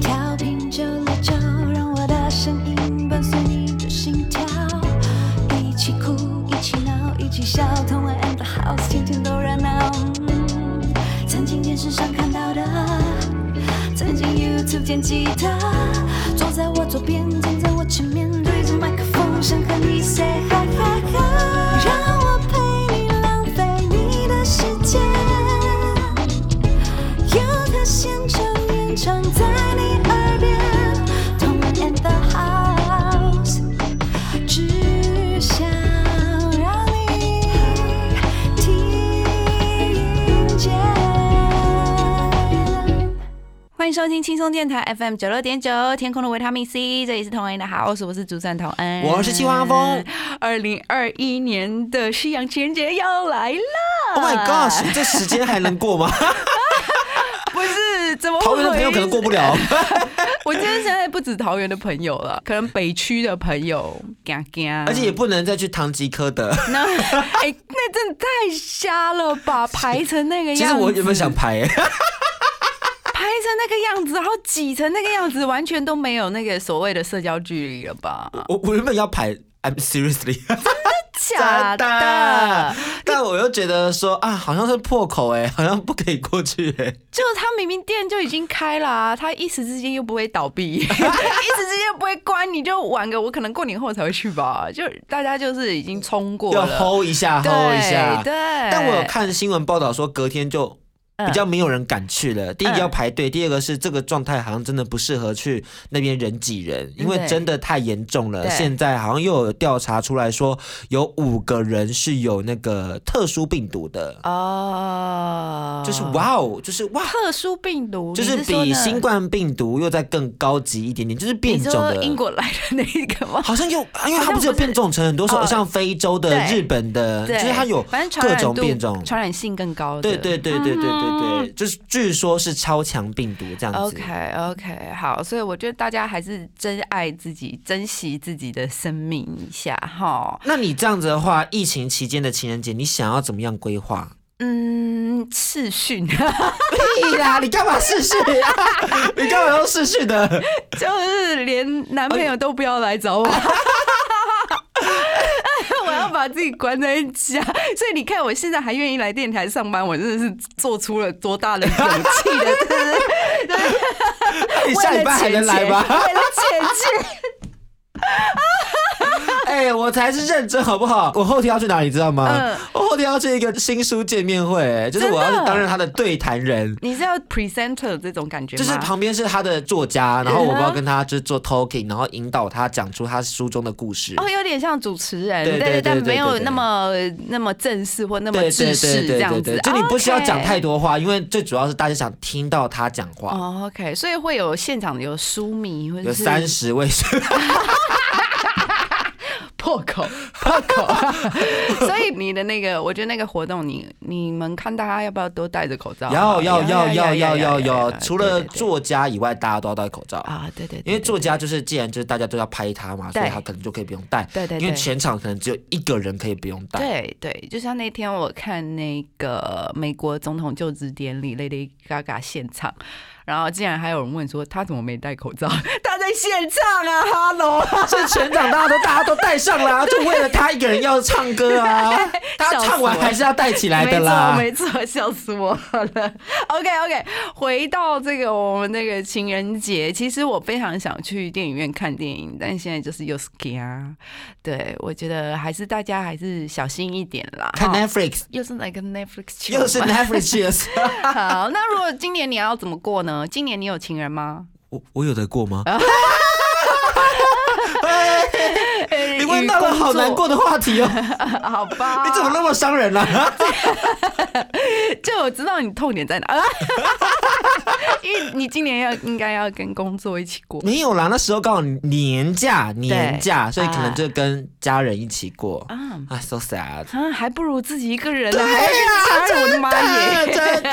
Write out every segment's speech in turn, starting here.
调频九六九，让我的声音伴随你的心跳，一起哭，一起闹，一起笑，同玩 and the house，天天都热闹。曾经电视上看到的，曾经 YouTube 见吉他，收听轻松电台 FM 九六点九，天空的维他命 C，这里是童恩的好，我是我是主持人童恩，我是青花峰。二零二一年的西洋情人节要来了 Oh my gosh，这时间还能过吗？不是怎么桃园的朋友可能过不了。我今天现在不止桃园的朋友了，可能北区的朋友，嘎嘎，而且也不能再去唐吉诃德。那 哎、那真的太瞎了吧，排成那个样子。其实我有没有想排、欸？排成那个样子，然后挤成那个样子，完全都没有那个所谓的社交距离了吧？我我原本要排，I'm seriously，真的假的，但我又觉得说啊，好像是破口哎、好像不可以过去哎、就他明明店就已经开了、啊，他一时之间又不会倒闭，一时之间又不会关，你就晚个，我可能过年后才会去吧。就大家就是已经冲过要，hold 一下，hold 一下。对。但我有看新闻报道说，隔天就嗯比较没有人敢去了。第一个嗯要排队，第二个是这个状态好像真的不适合去那边人挤人，因为真的太严重了。现在好像又有调查出来说，有五个人是有那个特殊病毒的，哦，就是哇哦，就是哇。特殊病毒，就是比新冠病毒又再更高级一点点，就是变种的。英国来的那一个吗？好像又，因为它不是有变种成很多种，哦像非洲的、日本的，就是它有各种变种。传染性更高的。对对对对对对对，就是据说是超强病毒这样子。OK OK，好，所以我觉得大家还是珍爱自己，珍惜自己的生命一下哈。那你这样子的话，疫情期间的情人节，你想要怎么样规划？嗯，视讯屁啦！你干嘛试训啊？你干嘛要试训的？就是连男朋友都不要来找我。把自己关在家，所以你看，我现在还愿意来电台上班，我真的是做出了多大的勇气的，对不对？你下礼拜还能来吧？为了钱钱。哎、我才是认真好不好？我后天要去哪里，知道吗？嗯我后天要去一个新书见面会，就是我要去担任他的对谈人。你是要 presenter 这种感觉吗？就是旁边是他的作家，然后我不要跟他就是做 talking，然后引导他讲出他书中的故事。哦，有点像主持人，对对对对但没有那么那么正式或那么正式这样子就你不需要讲太多。多话，因为最主要是大家想听到他讲话。哦，OK，所以会有现场有书迷或者有三十位是，破口破口，所以你的那个，我觉得那个活动你，你们看大家要不要都戴着口罩？要要要要要要要，除了作家以外，大家都要戴口罩。啊，对对，因为作家就是，既然就是大家都要拍他嘛，所以他可能就可以不用戴。对对对因为全场可能只有一个人可以不用戴。对对，就像那天我看那个美国总统就职典礼，Lady Gaga 现场，然后竟然还有人问说他怎么没戴口罩？他在现场啊，Hello，所以全场大家都大家都戴上了啊，就为了他一个人要唱歌啊，他唱完还是要戴起来的啦。没错，没错，笑死我了。OK OK，回到这个我们那个情人节，其实我非常想去电影院看电影，但现在就是又 scare。对，我觉得还是大家还是小心一点啦。看 Netflix，又是哪个 Netflix？又是吗 Netflix。好，那如果今年你要怎么过呢？今年你有情人吗？我我有得过吗？啊你问到了好难过的话题哦，好吧？你怎么那么伤人啊？就我知道你痛点在哪？因为你今年要应该要跟工作一起过。没有啦，那时候刚好年假年假，所以可能啊就跟家人一起过。啊啊，so sad。啊，还不如自己一个人呢，对还要跟家人，我的妈耶！真的，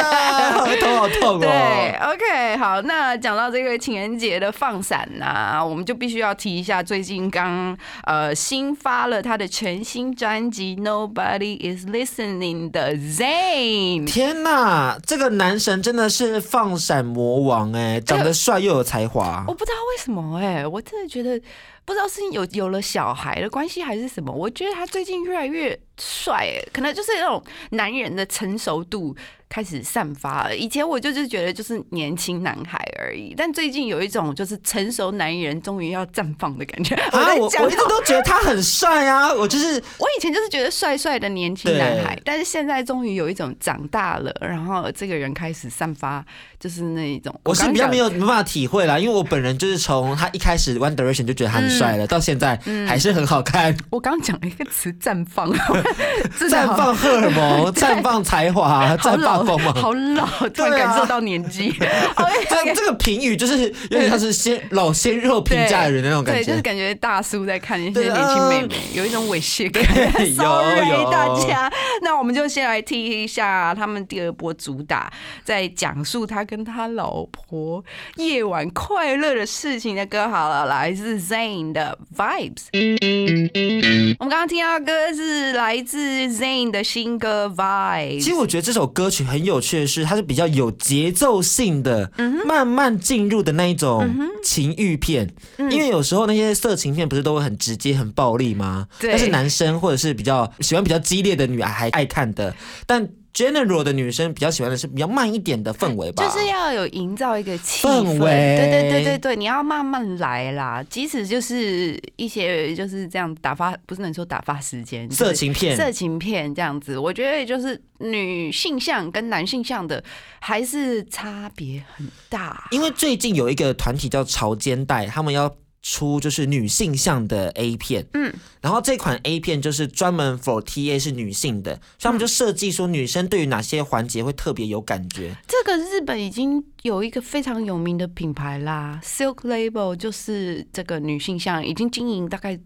头好痛对哦。，OK，好，那讲到这个情人节的放闪呐、我们就必须要提一下最近刚呃新发了他的全新专辑《Nobody Is Listening》的 Zayn。天哪，这个男神真的是放闪魔王哎，长得帅又有才华我。不知道为什么哎、我真的觉得不知道是有有了小孩的关系还是什么，我觉得他最近越来越帅哎、可能就是那种男人的成熟度开始散发了。以前我就是觉得就是年轻男孩而已，但最近有一种就是成熟男人终于要绽放的感觉。啊，我我一直都觉得他很帅啊，我就是我以前就是觉得帅帅的年轻男孩，但是现在终于有一种长大了，然后这个人开始散发就是那一种。我是比较没有没办法体会啦，因为我本人就是从他一开始 One Direction 就觉得他很帅嗯。了，到现在还是很好看，我刚刚讲了一个词“绽放”，绽放荷尔蒙，绽放才华，绽放光芒。好老，突然感受到年纪。这 这个评语就是有点像是鲜老鲜肉评价的人的那种感对，就是。感觉大叔在看一些年轻妹嗯。妹，有一种猥亵感。有有。大家，那我们就先来听一下他们第二波主打，在讲述他跟他老婆夜晚快乐的事情的歌好了，来自 Zayn 的 Vibes。我们刚刚听到的歌是来自 Zayn 的新歌 Vibes。其实我觉得这首歌曲很有趣的是，它是比较有节奏性的，嗯慢慢进入的那一种情欲片。嗯因为有时候那些色情片不是都会很直接、很暴力吗？对但是男生或者是比较喜欢比较激烈的女孩爱看的，但 general 的女生比较喜欢的是比较慢一点的氛围吧。就是要有营造一个气氛，围对对对对对，你要慢慢来啦。即使就是一些就是这样打发，不是能说打发时间，色情片，色情片这样子，我觉得就是女性向跟男性向的还是差别很大。因为最近有一个团体叫潮间带，他们要出就是女性向的 A 片，嗯，然后这款 A 片就是专门 for TA 是女性的，所以他们就设计说女生对于哪些环节会特别有感觉。这个日本已经有一个非常有名的品牌啦，Silk Label 就是这个女性向，已经经营大概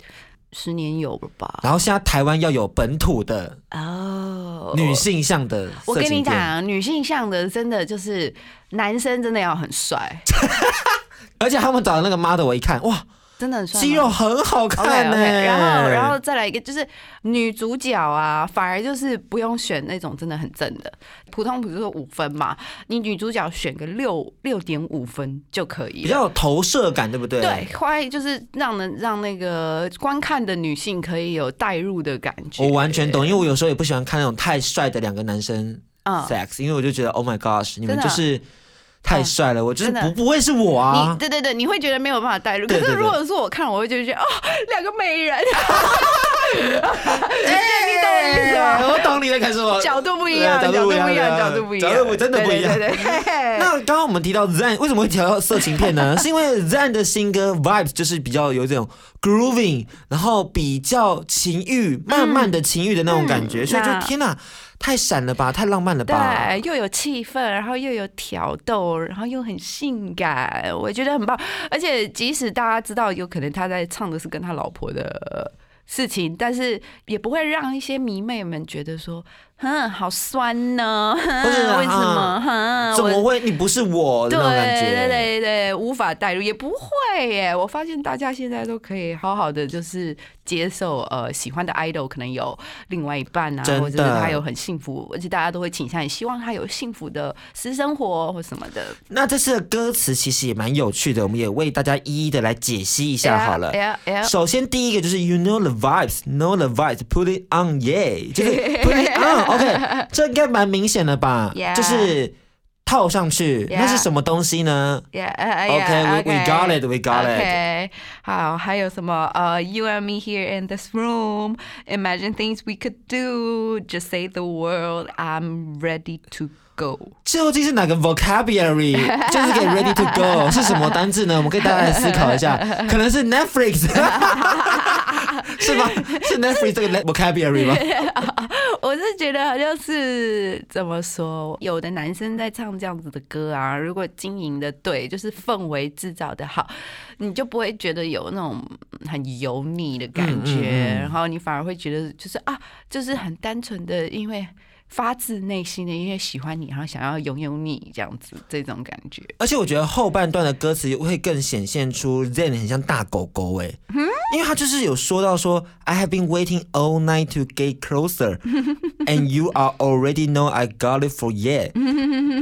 十年有了吧？然后现在台湾要有本土的哦，女性向的我跟你讲，女性向的真的就是男生真的要很帅，而且他们找的那个 model 我一看，哇，真的很帅。肌肉很好看呢、然后然后再来一个就是女主角啊，反而就是不用选那种真的很正的，普通比如说五分嘛，你女主角选个六六点五分就可以。比较有投射感，对不对？对，会就是让人让那个观看的女性可以有代入的感觉。我完全懂，因为我有时候也不喜欢看那种太帅的两个男生嗯 sex，、因为我就觉得 Oh my gosh，你们就是太帅了，我就是真的不不会是我啊你。对对对，你会觉得没有办法代入。可是如果是我看，我会就觉得哦，两个美人，哎你懂我意思吗？我懂你在看什么。角度不一样，对角度不一样，对角度不一样，角度真的不一样对对对对 那刚刚我们提到 Zen，为什么会提到色情片呢？是因为 Zen 的新歌 Vibes 就是比较有这种 grooving，然后比较情欲、慢慢的情欲的那种感觉，嗯所以就那天哪，太闪了吧，太浪漫了吧。对，又有气氛，然后又有挑逗，然后又很性感，我觉得很棒。而且即使大家知道有可能他在唱的是跟他老婆的事情，但是也不会让一些迷妹们觉得说，哼，好酸呢，为什么？哼，怎么会？你不是我的对那种感觉。对对对，无法代入，也不会耶。我发现大家现在都可以好好的，就是接受呃喜欢的 idol 可能有另外一半啊，或者是他有很幸福，而且大家都会倾向也希望他有幸福的私生活或什么的。那这次的歌词其实也蛮有趣的，我们也为大家一一的来解析一下好了。首先第一个就是 you know the vibes, know the vibes, put it on, yeah，就是 put it on，OK，、这应该蛮明显的吧就是套上去那是什么东西呢 uh, yeah, we- got it, we got it. 好，还有什么？呃、y o u and me here in this room, imagine things we could do. Just say the world，I'm ready to go. 究竟是哪个 vocabulary 就是给 ready to go 是什么单字呢？我们可以大家来思考一下，可能是 Netflix，是吗？是 Netflix 这个 vocabulary 吗？我是觉得好像是怎么说，有的男生在唱这样子的歌啊，如果经营的对，就是氛围制造的好，你就不会觉得有那种很油腻的感觉，嗯嗯嗯然后你反而会觉得就是啊，就是很单纯的，因为。发自内心的因为喜欢你，然后想要拥有你这样子这种感觉。而且我觉得后半段的歌词会更显现出 Zen 很像大狗狗哎，因为他就是有说到说 I have been waiting all night to get closer and you are already know I got it for yeah，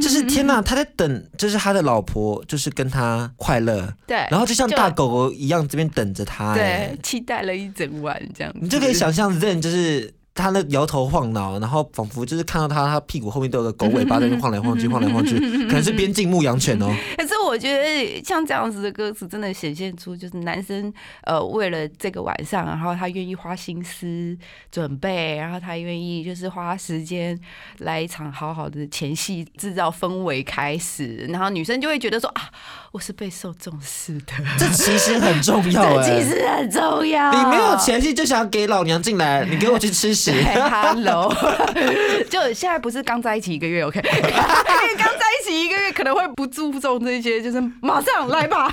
就是天呐，他在等，就是他的老婆就是跟他快乐，对，然后就像大狗狗一样这边等着他哎对，，期待了一整晚这样子，你就可以想象，then 就是。他那摇头晃脑，然后仿佛就是看到他，他屁股后面都有个狗尾巴在那晃来晃去，晃来晃去，可能是边境牧羊犬哦。可是我觉得像这样子的歌词，真的显现出就是男生呃为了这个晚上，然后他愿意花心思准备，然后他愿意就是花时间来一场好好的前戏，制造氛围开始，然后女生就会觉得说啊，我是备受重视的，这其实很重要哎、这其实很重要。你没有前戏就想给老娘进来，你给我去吃 Hello，就现在不是刚在一起一个月，OK？因为刚在一起一个月可能会不注重这些，就是马上来吧。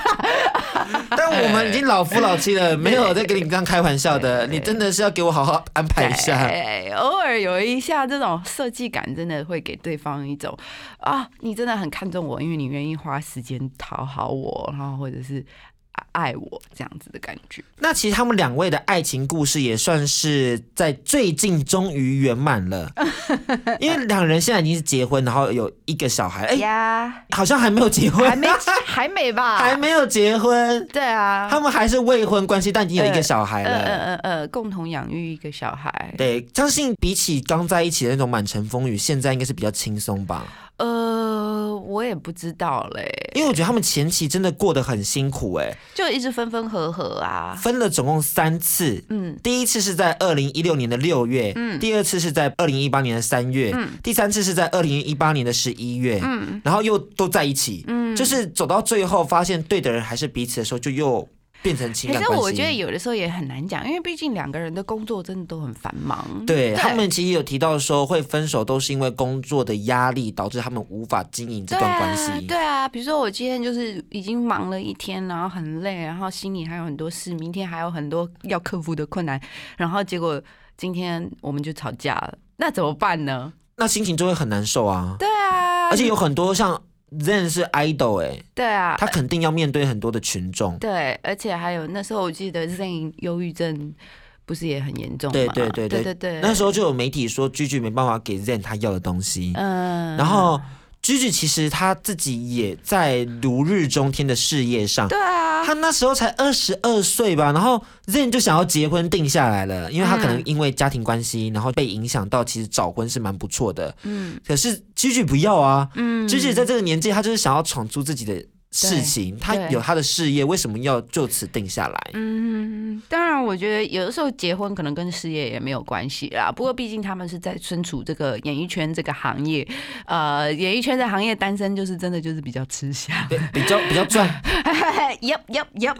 但我们已经老夫老妻了，没有在跟你这样开玩笑的，你真的是要给我好好安排一下。对，偶尔有一下这种设计感，真的会给对方一种啊，你真的很看重我，因为你愿意花时间讨好我，然后或者是爱我这样子的感觉。那其实他们两位的爱情故事也算是在最近终于圆满了，因为两人现在已经是结婚，然后有一个小孩，哎、呀，好像还没有结婚，还没还没吧？还没有结婚，对啊，他们还是未婚关系，但已经有一个小孩了呃了。呃呃，共同养育一个小孩。对，相信比起刚在一起的那种满城风雨，现在应该是比较轻松吧。呃，我也不知道嘞，因为我觉得他们前期真的过得很辛苦、哎，就一直分分合合啊。分了总共三次。嗯，第一次是在二零一六年的六月，嗯。第二次是在二零一八年的三月，嗯。第三次是在二零一八年的十一月，嗯。然后又都在一起，嗯。就是走到最后发现对的人还是彼此的时候，就又变成情可是感关系。我觉得有的时候也很难讲，因为毕竟两个人的工作真的都很繁忙。对他们其实有提到说，会分手都是因为工作的压力导致他们无法经营这段关系。对啊，比如说我今天就是已经忙了一天，然后很累，然后心里还有很多事，明天还有很多要克服的困难，然后结果今天我们就吵架了，那怎么办呢？那心情就会很难受啊。对啊，而且有很多像 Zen 是 idol 哎、对啊，他肯定要面对很多的群众。对，而且还有那时候我记得 Zayn 忧郁症不是也很严重吗？对对对对。对对对，那时候就有媒体说，Gigi 没办法给 Zen 他要的东西，嗯，然后 Gigi 其实他自己也在如日中天的事业上。对啊，他那时候才二十二岁吧，然后 Zen 就想要结婚定下来了，因为他可能嗯因为家庭关系，然后被影响到，其实早婚是蛮不错的。嗯可是 Gigi 不要啊，嗯 Gigi 在这个年纪，他就是想要闯出自己的事情，他有他的事业，为什么要就此定下来？嗯，当然，我觉得有的时候结婚可能跟事业也没有关系啦。不过，毕竟他们是在身处这个演艺圈这个行业，呃，演艺圈这行业单身就是真的就是比较吃香。对，比较比较赚。yep yep yep。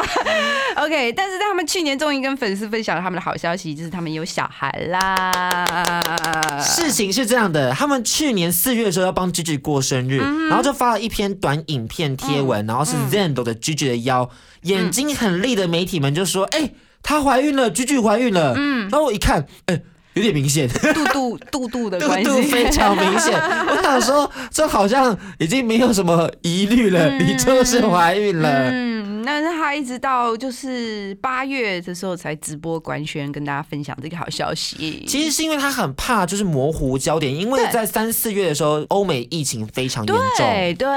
OK，但是他们去年终于跟粉丝分享了他们的好消息，就是他们有小孩啦。事情是这样的，他们去年四月的时候要帮 Gigi 过生日，嗯然后就发了一篇短影片贴文，然后是 Zen 搂着 Gigi 的腰，眼睛很利的媒体们就说：“哎、她怀孕了，Gigi 怀孕了。”嗯，然后我一看，哎、有点明显，肚肚肚肚的 关系肚非常明显。我想说，这好像已经没有什么疑虑了，你就是怀孕了。嗯，那他一直到就是八月的时候才直播官宣，跟大家分享这个好消息。其实是因为他很怕就是模糊焦点，因为在三四月的时候，欧美疫情非常严重。对对，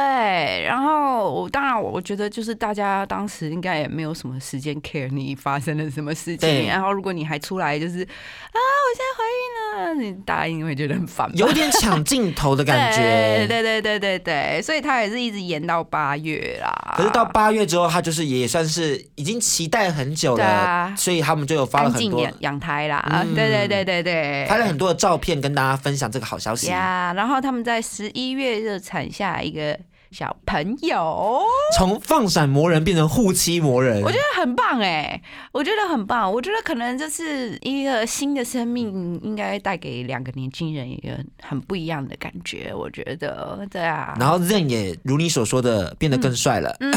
然后我当然我觉得就是大家当时应该也没有什么时间 care 你发生了什么事情，然后如果你还出来就是啊我现在怀孕了，你大家一定会觉得很烦，有点抢镜头的感觉。对对对对对对，所以他也是一直延到八月啦。可是到八月之后，他就是也算是已经期待很久了，啊所以他们就有发了很多养养胎啦，嗯对对对对对，拍了很多的照片跟大家分享这个好消息。呀然后他们在十一月就产下一个小朋友。从放闪魔人变成护妻魔人，我觉得很棒哎，我觉得很棒。我觉得可能就是一个新的生命，应该带给两个年轻人一个很不一样的感觉。我觉得，对啊。然后 Zen 也如你所说的变得更帅了。嗯，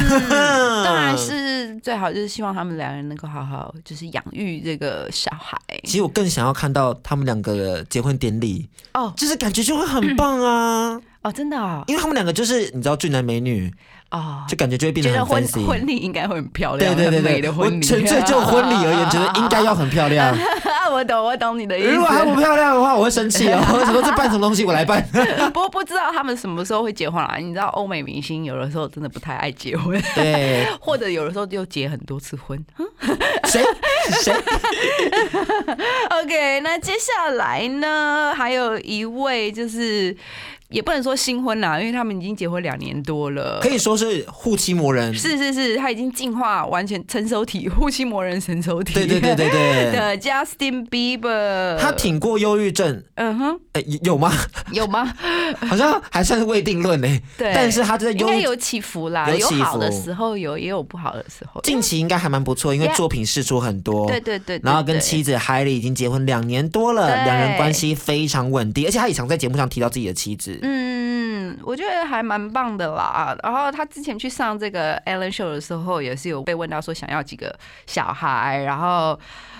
当然是最好，就是希望他们两人能够好好就是养育这个小孩。其实我更想要看到他们两个的结婚典礼哦，就是感觉就会很棒啊。哦，真的啊，因为他们两个就是你知道俊男美女哦，就感觉就会变得很婚 fancy。婚礼应该会很漂亮，对对对对，很美的婚礼。纯粹就婚礼而言，觉得应该要很漂亮。我懂，我懂你的意思。如果还不漂亮的话，我会生气哦。我什么这办什么东西，我来办。不过不知道他们什么时候会结婚啦。你知道欧美明星有的时候真的不太爱结婚，对，或者有的时候就结很多次婚。谁谁？OK，那接下来呢，还有一位就是。也不能说新婚啦，因为他们已经结婚两年多了，可以说是护妻魔人。是是是，他已经进化完全成熟体，护妻魔人成熟体。对对对对对。的 Justin Bieber，他挺过忧郁症。嗯哼，哎，有吗？有吗？好像还算是未定论呢。对，但是他在应该有起伏啦，有好的时候有，也有不好的时候。近期应该还蛮不错，因为作品试出很多。对对对。然后跟妻子 Hailey 已经结婚两年多了，两人关系非常稳定，而且他也常在节目上提到自己的妻子。嗯。嗯，我觉得还蛮棒的啦。然后他之前去上这个 Ellen Show 的时候，也是有被问到说想要几个小孩，然后。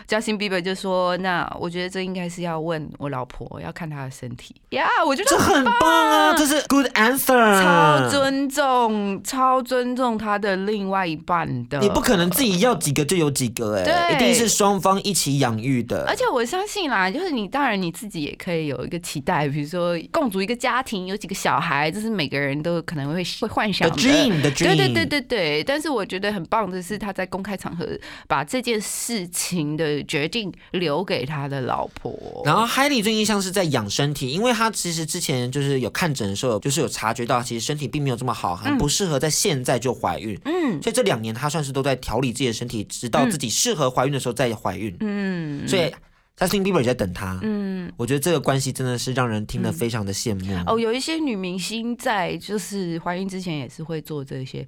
Justin Bieber 就说：“那我觉得这应该是要问我老婆，要看她的身体。”呀，我觉得这很棒啊，这是 good answer，超尊重，超尊重他的另外一半的。你不可能自己要几个就有几个，哎，一定是双方一起养育的。而且我相信啦，就是你当然你自己也可以有一个期待，比如说共组一个家庭，有几个小孩，这是每个人都可能会会幻想的。dream，的 dream，对对对对对。但是我觉得很棒的是，他在公开场合把这件事情的。决定留给他的老婆。然后海莉最近像是在养身体，因为他其实之前就是有看诊的时候，就是有察觉到其实身体并没有这么好，很不适合在现在就怀孕。嗯，所以这两年他算是都在调理自己的身体，直到自己适合怀孕的时候再怀孕。嗯，所以。Justin Bieber 也在等他，嗯，我觉得这个关系真的是让人听得非常的羡慕。哦，有一些女明星在就是怀孕之前也是会做这些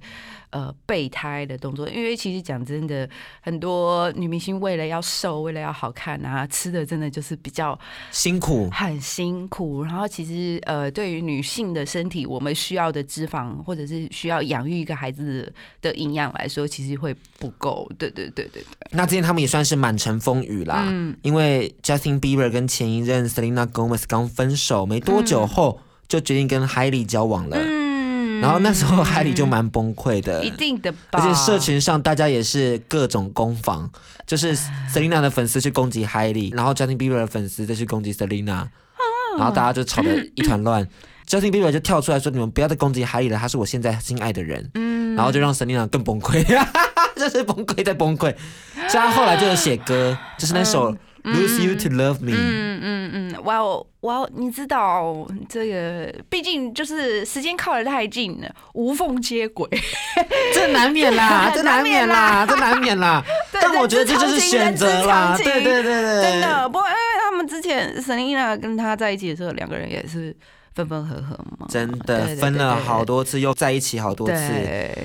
呃备胎的动作，因为其实讲真的，很多女明星为了要瘦，为了要好看啊，吃的真的就是比较辛苦，很辛苦。然后其实呃，对于女性的身体，我们需要的脂肪或者是需要养育一个孩子的营养来说，其实会不够。对对对对对。那之前他们也算是满城风雨啦，嗯，因为。Justin Bieber 跟前一任 Selena Gomez 刚分手没多久后，就决定跟 Hailey 交往了。嗯，然后那时候 Hailey 就蛮崩溃的，一定的吧。而且社群上大家也是各种攻防，就是 Selena 的粉丝去攻击 Hailey，然后 Justin Bieber 的粉丝再去攻击 Selena，然后大家就吵得一团乱。Justin Bieber 就跳出来说：“你们不要再攻击 Hailey 了，他是我现在心爱的人。”嗯，然后就让 Selina 更崩溃，就是崩溃再崩溃。所以他后来就有写歌，就是那首。Lose you to love me。嗯嗯嗯，哇哦哇哦，你知道这个，毕竟就是时间靠得太近了，无缝接轨，这 难免啦，这难免啦，这难免啦。但我觉得这就是选择啦，对对对对，真的。不过因为他们之前 Selina 跟他在一起的时候，两个人也是分分合合嘛，真的分了好多次，又在一起好多次。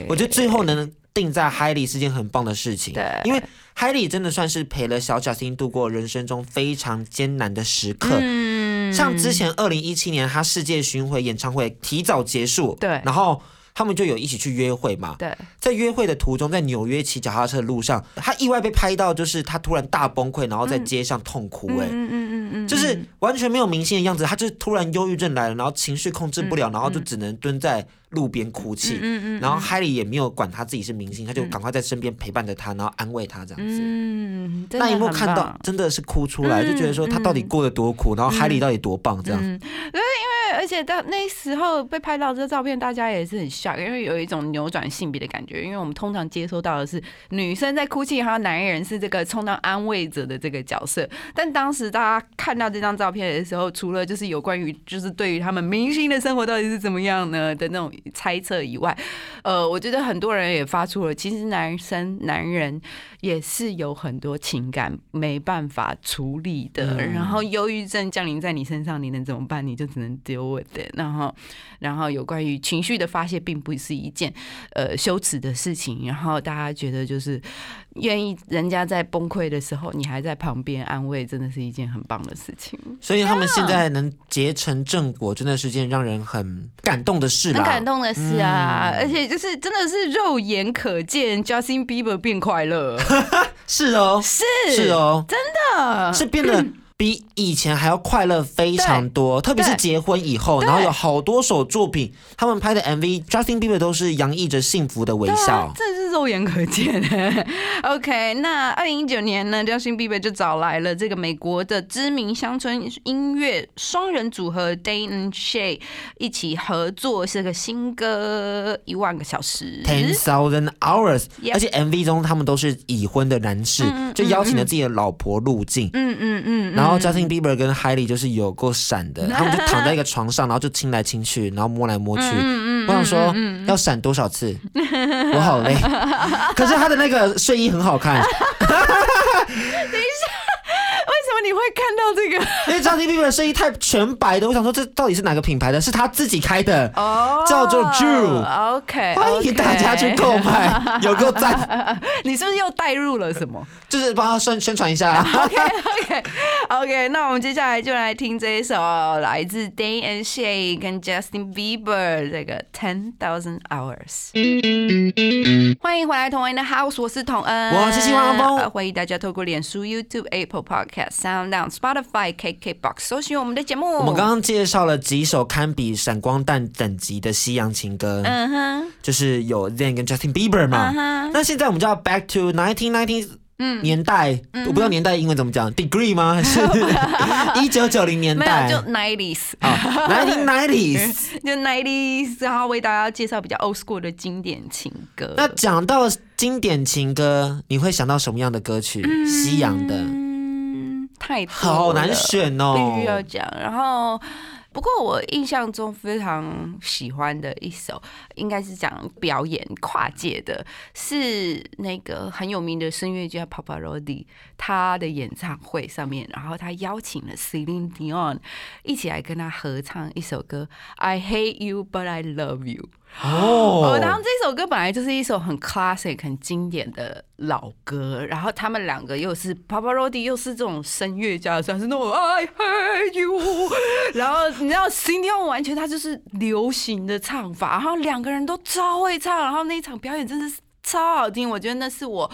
我觉得最后能定在 Hailey 是件很棒的事情，因为。海里真的算是陪了小贾斯汀度过人生中非常艰难的时刻。嗯，像之前二零一七年他世界巡回演唱会提早结束，对，然后他们就有一起去约会嘛。对，在约会的途中，在纽约骑脚踏车的路上，他意外被拍到，就是他突然大崩溃，然后在街上痛哭。哎，嗯嗯嗯嗯，就是完全没有明星的样子，他就是突然忧郁症来了，然后情绪控制不了，然后就只能蹲在。路边哭泣，然后海里也没有管他自己是明星，他就赶快在身边陪伴着他，然后安慰他这样子。嗯，那有没有看到真的是哭出来，就觉得说他到底过得多苦，然后海里到底多棒这样。对，因为而且到那时候被拍到这照片，大家也是很吓，因为有一种扭转性别的感觉。因为我们通常接收到的是女生在哭泣，还有男人是这个充当安慰者的这个角色。但当时大家看到这张照片的时候，除了就是有关于就是对于他们明星的生活到底是怎么样呢的那种。猜测以外，呃，我觉得很多人也发出了，其实男生、男人也是有很多情感没办法处理的，然后忧郁症降临在你身上，你能怎么办？你就只能丢 with it，然后然后有关于情绪的发泄，并不是一件呃羞耻的事情，然后大家觉得就是愿意人家在崩溃的时候，你还在旁边安慰，真的是一件很棒的事情，所以他们现在能结成正果，真的是件让人很感动的事啦。很感动的事啊，而且就是真的是肉眼可见，Justin Bieber 变快乐，是哦，是是哦，真的。是变得 比以前还要快乐非常多，特别是结婚以后，然后有好多首作品，他们拍的 MV，Justin Bieber 都是洋溢着幸福的微笑。这是肉眼可见的。OK，那二零一九年呢，Justin Bieber 就找来了这个美国的知名乡村音乐双人组合 Day and Shay 一起合作这个新歌《一万个小时》。Ten thousand hours，Yep 而且 MV 中他们都是已婚的男士，就邀请了自己的老婆入镜。嗯嗯嗯，然后 Justin Bieber 跟 Hailey 就是有够闪的，他们就躺在一个床上，然后就亲来亲去，然后摸来摸去。我想说要闪多少次，我好累。可是他的那个睡衣很好看，为什么你会看到这个？因为 Justin Bieber 的睡衣太全白的，我想说这到底是哪个品牌的？是他自己开的，哦叫做 Drew OK，欢迎大家去购买，有够赞，你是不是又带入了什么就是帮他宣宣传一下。OK OK OK，那我们接下来就来听这一首来自 Day and Shay 跟 Justin Bieber 这个 Ten Thousand Hours。欢迎回来，同恩的 House，我是童恩，我是希望阿峰呃欢迎大家透过脸书、YouTube、Apple Podcast、Sound On、Spotify、KKBox 搜寻我们的节目。我们刚刚介绍了几首堪比闪光弹等级的西洋情歌，嗯哼，就是有 Zayn 跟 Justin Bieber 嘛。嗯那现在我们就要 back to 1990年代，我不知道年代英文怎么讲，degree 吗？还是 一九九零年没代？有就 Nineties。啊，nineteen nineties。就 nineties，然后为大家介绍比较 old school 的经典情歌。那讲到经典情歌，你会想到什么样的歌曲？西洋的，嗯，太多好难选哦。必须要讲。然后，不过我印象中非常喜欢的一首，应该是讲表演跨界的，是那个很有名的声乐家 Paparotti 他的演唱会上面，然后他邀请了 Celine Dion 一起来跟他合唱一首歌《I Hate You But I Love You》。哦，然后这首歌本来就是一首很 classic、很经典的老歌，然后他们两个又是 p a p a r o d i 又是这种声乐家，算是那种 I hate you，然后你知道 c i n d y 完全他就是流行的唱法，然后两个人都超会唱，然后那一场表演真的是超好听，我觉得那是我。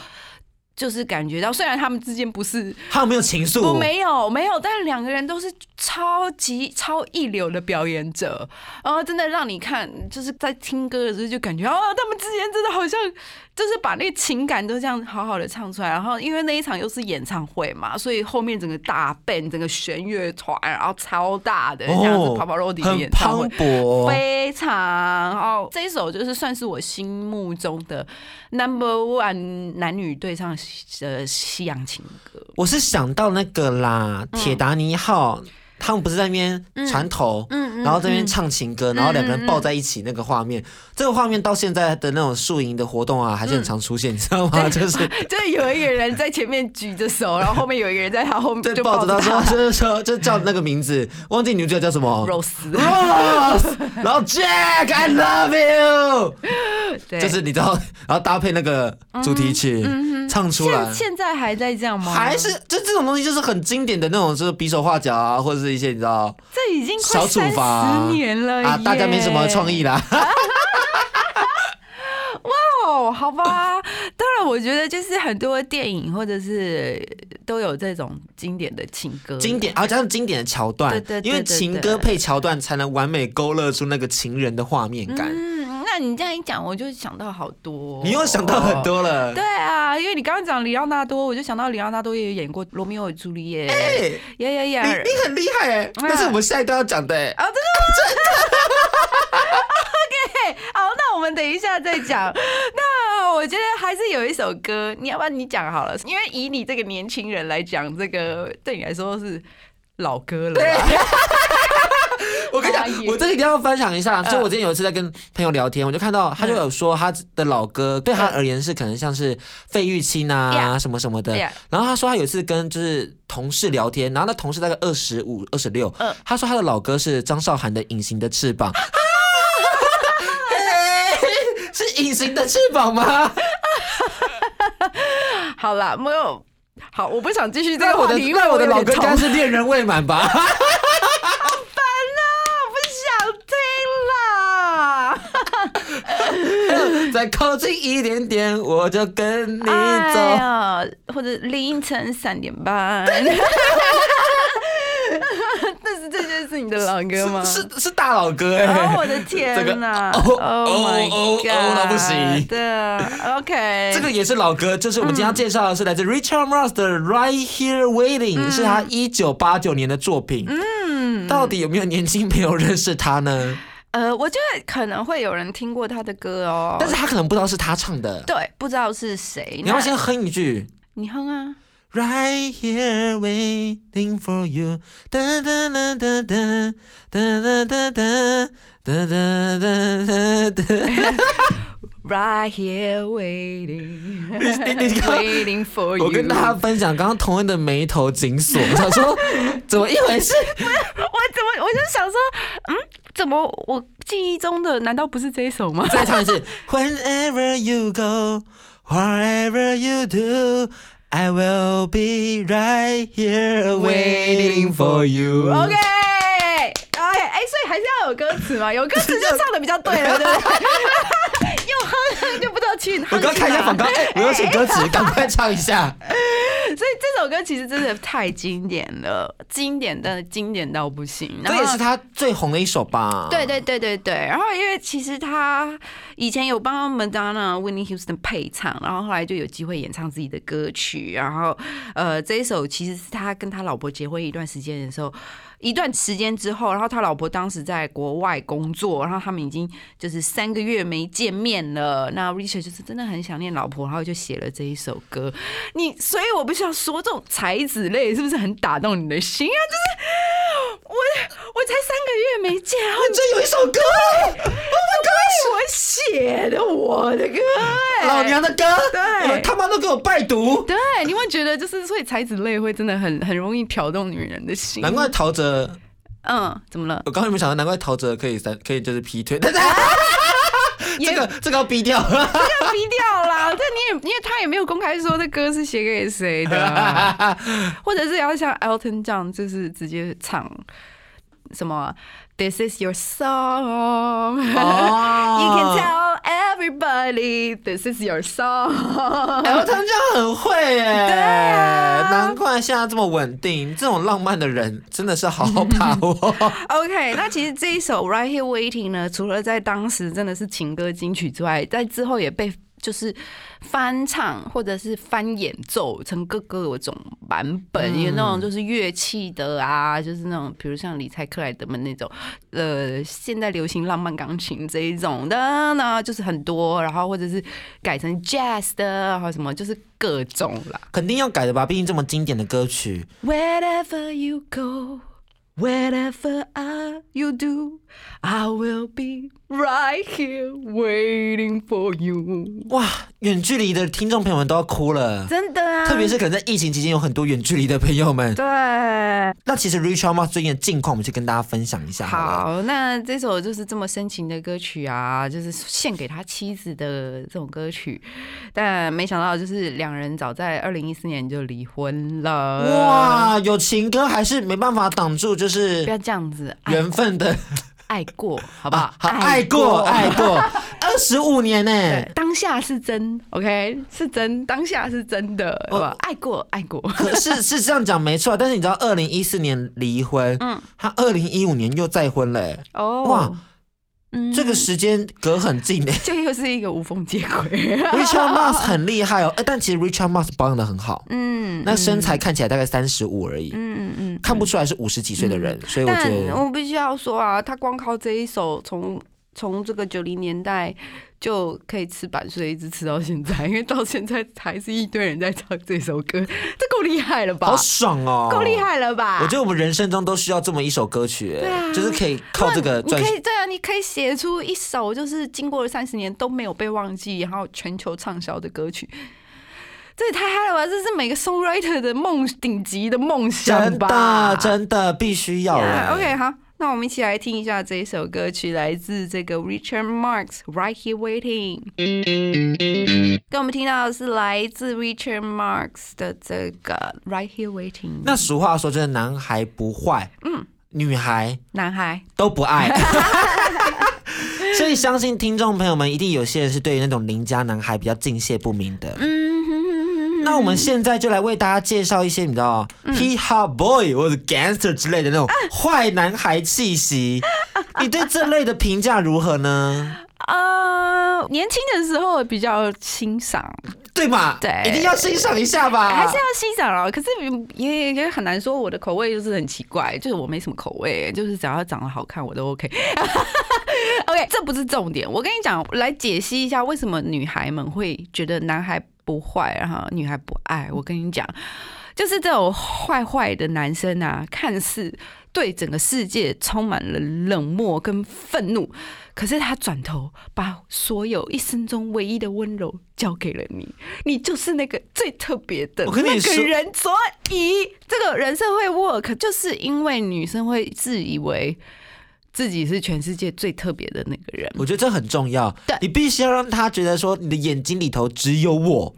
就是感觉到，虽然他们之间不是他有没有情愫？我？没有没有，但是两个人都是超级超一流的表演者，然后真的让你看，就是在听歌的时候就感觉哦，他们之间真的好像就是把那个情感都这样好好的唱出来。然后因为那一场又是演唱会嘛，所以后面整个大 band 整个弦乐团，然后超大的，这样子 Pavarotti 的演唱会。非常，然后这一首就是算是我心目中的 number one 男女对唱的西洋情歌。我是想到那个啦，嗯铁达尼号。他们不是在那边船头，然后这边唱情歌，然后两个人抱在一起那个画面，这个画面到现在的那种宿营的活动啊，还是很常出现，你知道吗？就是 就是有一个人在前面举着手，然后后面有一个人在他后面就抱着他 说，他。就是说，就叫那个名字，忘记女主角叫什么 Rose，Rose，然后 Jack，I love you，对，就是你知道，然后搭配那个主题曲唱出来现。现在还在这样吗？还是就这种东西，就是很经典的那种，就是比手画脚啊，或者是一些你知道这已经快小处罚十年了啊，大家没什么创意意啦。哦。好吧，当然我觉得就是很多电影或者是都有这种经典的情歌，经典，啊，加上经典的桥段，对对对因为情歌配桥段才能完美勾勒出那个情人的画面感。嗯，那你这样一讲，我就想到好多。你又想到很。多了，对啊，因为你刚刚讲里奥纳多，我就想到里奥纳多也有演过《罗密欧与朱丽叶》。哎呀呀呀！你你很厉害哎，但是我们下一段要讲的哎。啊，真的吗？OK，好，那我们等一下再讲。那我觉得还是有一首歌，你要不然你讲好了，因为以你这个年轻人来讲，这个对你来说是老歌了吧。我跟你讲我这个一定要分享一下。嗯就我之前有一次在跟朋友聊天，我就看到他就有说他的老哥对他而言是可能像是费玉清啊什么什么的。然后他说他有一次跟就是同事聊天，然后那同事大概二十五、二十六嗯，他说他的老哥是张韶涵的《隐形的翅膀》。是隐形的翅膀吗？好啦，没有。好，我不想继续在我的个话题，因为我的老哥应该是恋人未满吧？我不想听啦。再靠近一点点，我就跟你哎走。呀，或者凌晨三点半。但是这就是你的老歌吗？是是大老歌哎、哦，我的天这个哪哦！Oh 哦 my 哦 god！哦那不行对，OK，这个也是老歌，就是我们今天要介绍的是来自 Richard Marx 的《Right Here Waiting》，是他一九八九年的作品。嗯，到底有没有年轻朋友认识他呢？呃，我觉得可能会有人听过他的歌哦，但是他可能不知道是他唱的。对，不知道是谁。那你要先哼一句你哼啊，？Right here waiting for you，哒哒哒哒哒哒哒哒哒哒哒哒哒。Right here waiting, 你你看 waiting for you。我跟大家分享，刚刚同恩的眉头紧锁，我想说怎么一回事？我怎么我就想说，嗯，怎么我记忆中的难道不是这一首吗？再唱一次。Whenever you go, wherever you do, I will be right here waiting for you. OK。OK，哎，所以还是要有歌词嘛，有歌词就唱的比较对了，对不对？去。我刚看一下广告，哎、我要写歌词，赶快唱一下。所以这首歌其实真的太经典了，经典的经典到不行。这也是他最红的一首吧？对对对对对，然后因为其实他以前有帮 Madonna、Whitney Houston 配唱，然后后来就有机会演唱自己的歌曲，然后呃这一首其实是他跟他老婆结婚一段时间的时候。一段时间之后，然后他老婆当时在国外工作，然后他们已经就是三个月没见面了。那 Richard 就是真的很想念老婆，然后就写了这一首歌。你，所以我必须要说，这种才子类是不是很打动你的心啊？就是我，我才三个月没见，然后你这有一首歌，我写的我的歌、哎老娘的歌，对他妈都给我拜读。对，你会觉得就是，所以才子类会真的很很容易挑动女人的心。难怪陶喆，嗯，怎么了？我刚刚有没有想到，难怪陶喆可以三可以就是劈腿，但是 也这个这个要逼掉。要逼掉啦！这你也，因为他也没有公开说这歌是写给谁的啊、或者是要像 Elton John，就是直接唱什么 This is your song，、You 哦 can tell everybody this is your song。哎，我他这样很会耶，对啊难怪现在这么稳定。这种浪漫的人真的是好好把握。OK，那其实这一首《Right Here Waiting》呢，除了在当时真的是情歌金曲之外，在之后也被就是翻唱或者是翻演奏成各各种版本，嗯有那种就是乐器的啊，就是那种比如像理财克莱德们那种，呃，现在流行浪漫钢琴这一种的呢，就是很多，然后或者是改成 Jazz 的，还有什么就是各种啦。肯定要改的吧，毕竟这么经典的歌曲。Wherever you go, wherever are you do, I will be right here waiting for you。哇，远距离的听众朋友们都要哭了，真的啊，特别是可能在疫情期间有很多远距离的朋友们。对。那其实 Richard Marx 最近的近况，我们去跟大家分享一下好。好，那这首就是这么深情的歌曲啊，就是献给他妻子的这种歌曲，但没想到就是两人早在二零一四年就离婚了。，哇，有情歌还是没办法挡住，就是不要这样子，爱缘分的，爱过，好不好？好爱过爱过。二十五年呢、欸，当下是真，OK，是真，当下是真的，好吧？爱过，爱过，可是 是这样讲没错，但是你知道，二零一四年离婚，嗯，他二零一五年又再婚嘞、哦，哇，嗯这个时间隔很近呢、这又是一个无缝接轨。Richard Marx 很厉害哦，哎，但其实 Richard Marx 保养的很好，嗯，那身材看起来大概三十五而已，嗯，嗯嗯，看不出来是五十几岁的人，所以我觉得我必须要说啊，他光靠这一手从从这个九零年代就可以吃版税，一直吃到现在，因为到现在还是一堆人在唱这首歌，这够厉害了吧？好爽哦，够厉！害了吧？我觉得我们人生中都需要这么一首歌曲，对啊就是可以靠这个你赚可以对啊，你可以写出一首就是经过了三十年都没有被忘记，然后全球畅销的歌曲。这也太嗨了吧！这是每个 songwriter 的梦，顶级的梦想真吧？的真的必须要 OK，好，那我们一起来听一下这一首歌曲，来自这个 Richard Marx《Right Here Waiting》。跟我们听到的是来自 Richard Marx 的这个《Right Here Waiting》。那俗话说，就是男孩不坏，嗯，女孩男孩，都不爱。所以相信听众朋友们一定有些人是对于那种邻家男孩比较敬谢不明的。嗯那我们现在就来为大家介绍一些你知道、hip 嗯 hop boy 或者 gangster 之类的那种坏男孩气息。你对这类的评价如何呢？呃，年轻的时候比较欣赏，对嘛？对一定要欣赏一下吧。还是要欣赏哦。可是也也很难说我的口味就是很奇怪，就是我没什么口味，就是只要长得好看我都 OK。OK，这不是重点。我跟你讲，来解析一下为什么女孩们会觉得男孩不坏，然后女孩不爱。我跟你讲，就是这种坏坏的男生啊，看似对整个世界充满了冷漠跟愤怒，可是他转头把所有一生中唯一的温柔交给了你，你就是那个最特别的那个人。所以这个人设会 work，就是因为女生会自以为自己是全世界最特别的那个人。我觉得这很重要对，你必须要让他觉得说你的眼睛里头只有我，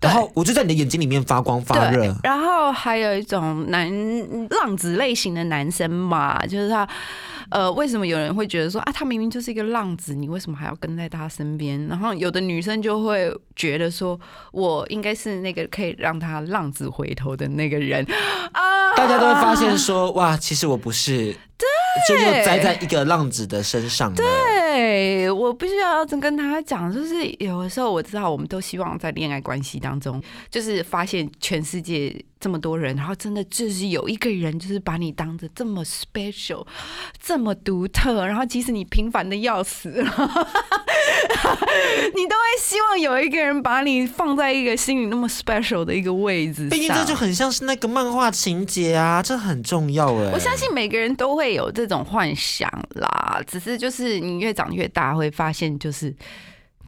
对然后我就在你的眼睛里面发光发对热，。然后还有一种男浪子类型的男生嘛，就是他，呃，为什么有人会觉得说啊，他明明就是一个浪子，你为什么还要跟在他身边？然后有的女生就会觉得说，我应该是那个可以让他浪子回头的那个人啊。大家都会发现说，哇，其实我不是，就又栽在一个浪子的身上了。对，我必须要跟他讲，就是有的时候我知道，我们都希望在恋爱关系当中，就是发现全世界这么多人，然后真的就是有一个人，就是把你当着这么 special、这么独特，然后即使你平凡的要死，你都会希望有一个人把你放在一个心里那么 special 的一个位置。毕竟这就很像是那个漫画情节啊，这很重要哎。我相信每个人都会有这种幻想啦，只是就是你越长越大，会发现就是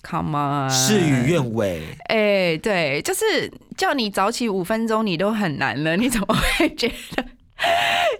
，come on，事与愿违。哎、对，就是叫你早起五分钟，你都很难了，你怎么会觉得？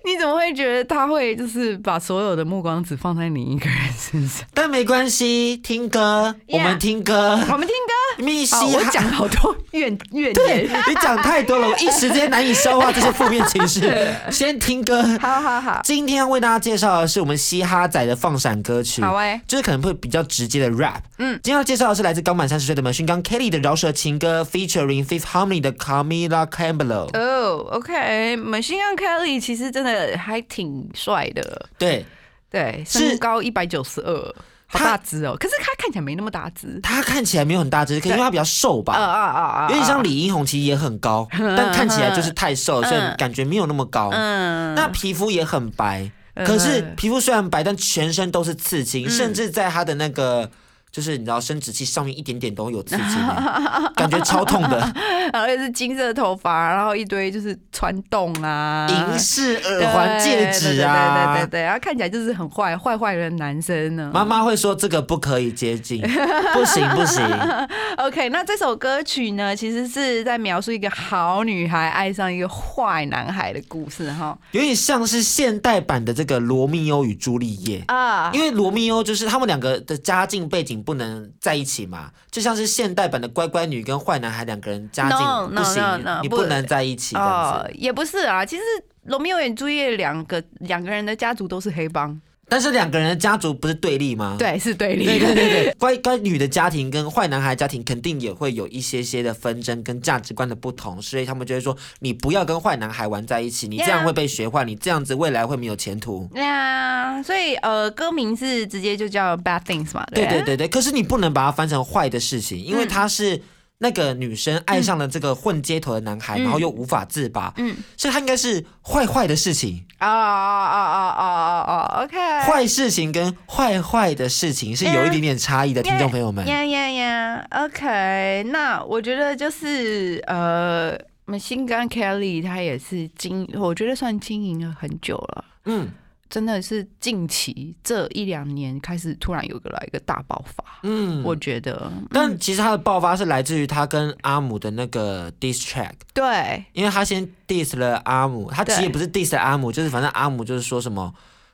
你怎么会觉得他会就是把所有的目光只放在你一个人身上？但没关系，听歌我们听歌。我们听歌，密西哦，我哈讲好多怨 怨对言。你讲太多了，我一时间难以消化这些负面情绪。先听歌。好好好，今天要为大家介绍的是我们嘻哈仔的放闪歌曲。好哎、就是可能会比较直接的 rap。嗯今天要介绍的是来自刚满三十岁的 Machine Gun Kelly 的饶舌情歌，featuring Fifth Harmony 的 Camila Campbell。哦、o k Machine Gun Kelly 其实真的还挺帅的，对，对，是身高一百九十二，好大只哦。可是他看起来没那么大只，他看起来没有很大只，可能因为他比较瘦啊吧。啊啊啊！有点像李英宏，其实也很高，但看起来就是太瘦，所以感觉没有那么高。嗯，那皮肤也很白，嗯可是皮肤虽然白，但全身都是刺青，嗯甚至在他的那个就是你知道生殖器上面一点点都有刺青欸，感觉超痛的。然后又是金色头发，然后一堆就是穿洞啊，银饰耳环、戒指啊对对啊对对，对，然后看起来就是很坏坏坏的男生呢。妈妈会说这个不可以接近，不行不行。OK，那这首歌曲呢，其实是在描述一个好女孩爱上一个坏男孩的故事哈。有点像是现代版的这个罗密欧与朱丽叶。啊，因为罗密欧就是他们两个的家境背景不能在一起嘛，就像是现代版的乖乖女跟坏男孩两个人家境 No, 不行 no, 你不不能在一起这样子。哦，也不是啊，其实罗密欧与朱丽叶两个两个人的家族都是黑帮，但是两个人的家族不是对立吗？对，是对立。对对对对，乖乖 女的家庭跟坏男孩家庭肯定也会有一些些的纷争跟价值观的不同，所以他们就会说你不要跟坏男孩玩在一起，你这样会被学坏，你这样子未来会没有前途。对啊，所以呃，歌名是直接就叫 Bad Things 嘛，对对对对，可是你不能把它翻成坏的事情，因为嗯它是那个女生爱上了这个混街头的男孩，嗯然后又无法自拔，嗯所以他应该是坏坏的事情，啊啊啊啊啊啊啊！OK，坏事情跟坏坏的事情是有一点点差异的，听众朋友们。呀呀呀，OK，那我觉得就是呃，Machine Gun Kelly 他也是经，我觉得算经营了很久了。嗯真的是近期这一两年开始突然有个来一个大爆发，嗯，我觉得，但其实他的爆发是来自于他跟阿姆的那个 diss track，对。因为他先 diss 了阿姆，他其实也不是 diss 了阿姆，就是反正阿姆就是说什么。